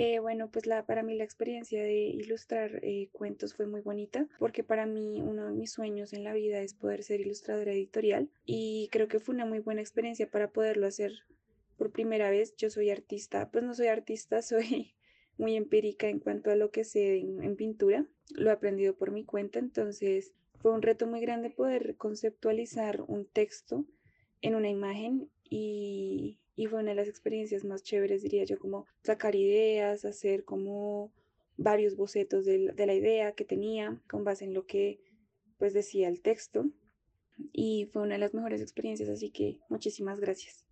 Eh, bueno, pues para mí la experiencia de ilustrar eh, cuentos fue muy bonita porque para mí uno de mis sueños en la vida es poder ser ilustradora editorial y creo que fue una muy buena experiencia para poderlo hacer por primera vez. Yo soy artista, pues no soy artista, soy muy empírica en cuanto a lo que sé en, pintura. Lo he aprendido por mi cuenta, entonces fue un reto muy grande poder conceptualizar un texto en una imagen y fue una de las experiencias más chéveres, diría yo, como sacar ideas, hacer como varios bocetos de, de la idea que tenía con base en lo que pues decía el texto y fue una de las mejores experiencias, así que muchísimas gracias.